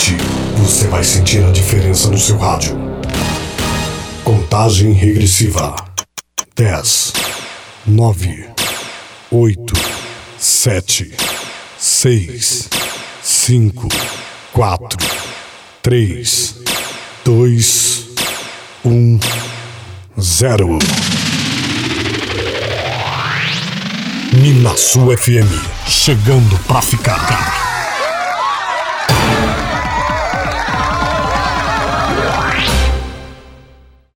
seguinte, você vai sentir a diferença no seu rádio. Contagem regressiva: 10, 9, 8, 7, 6, 5, 4, 3, 2, 1, 0. Minasu FM, chegando pra ficar.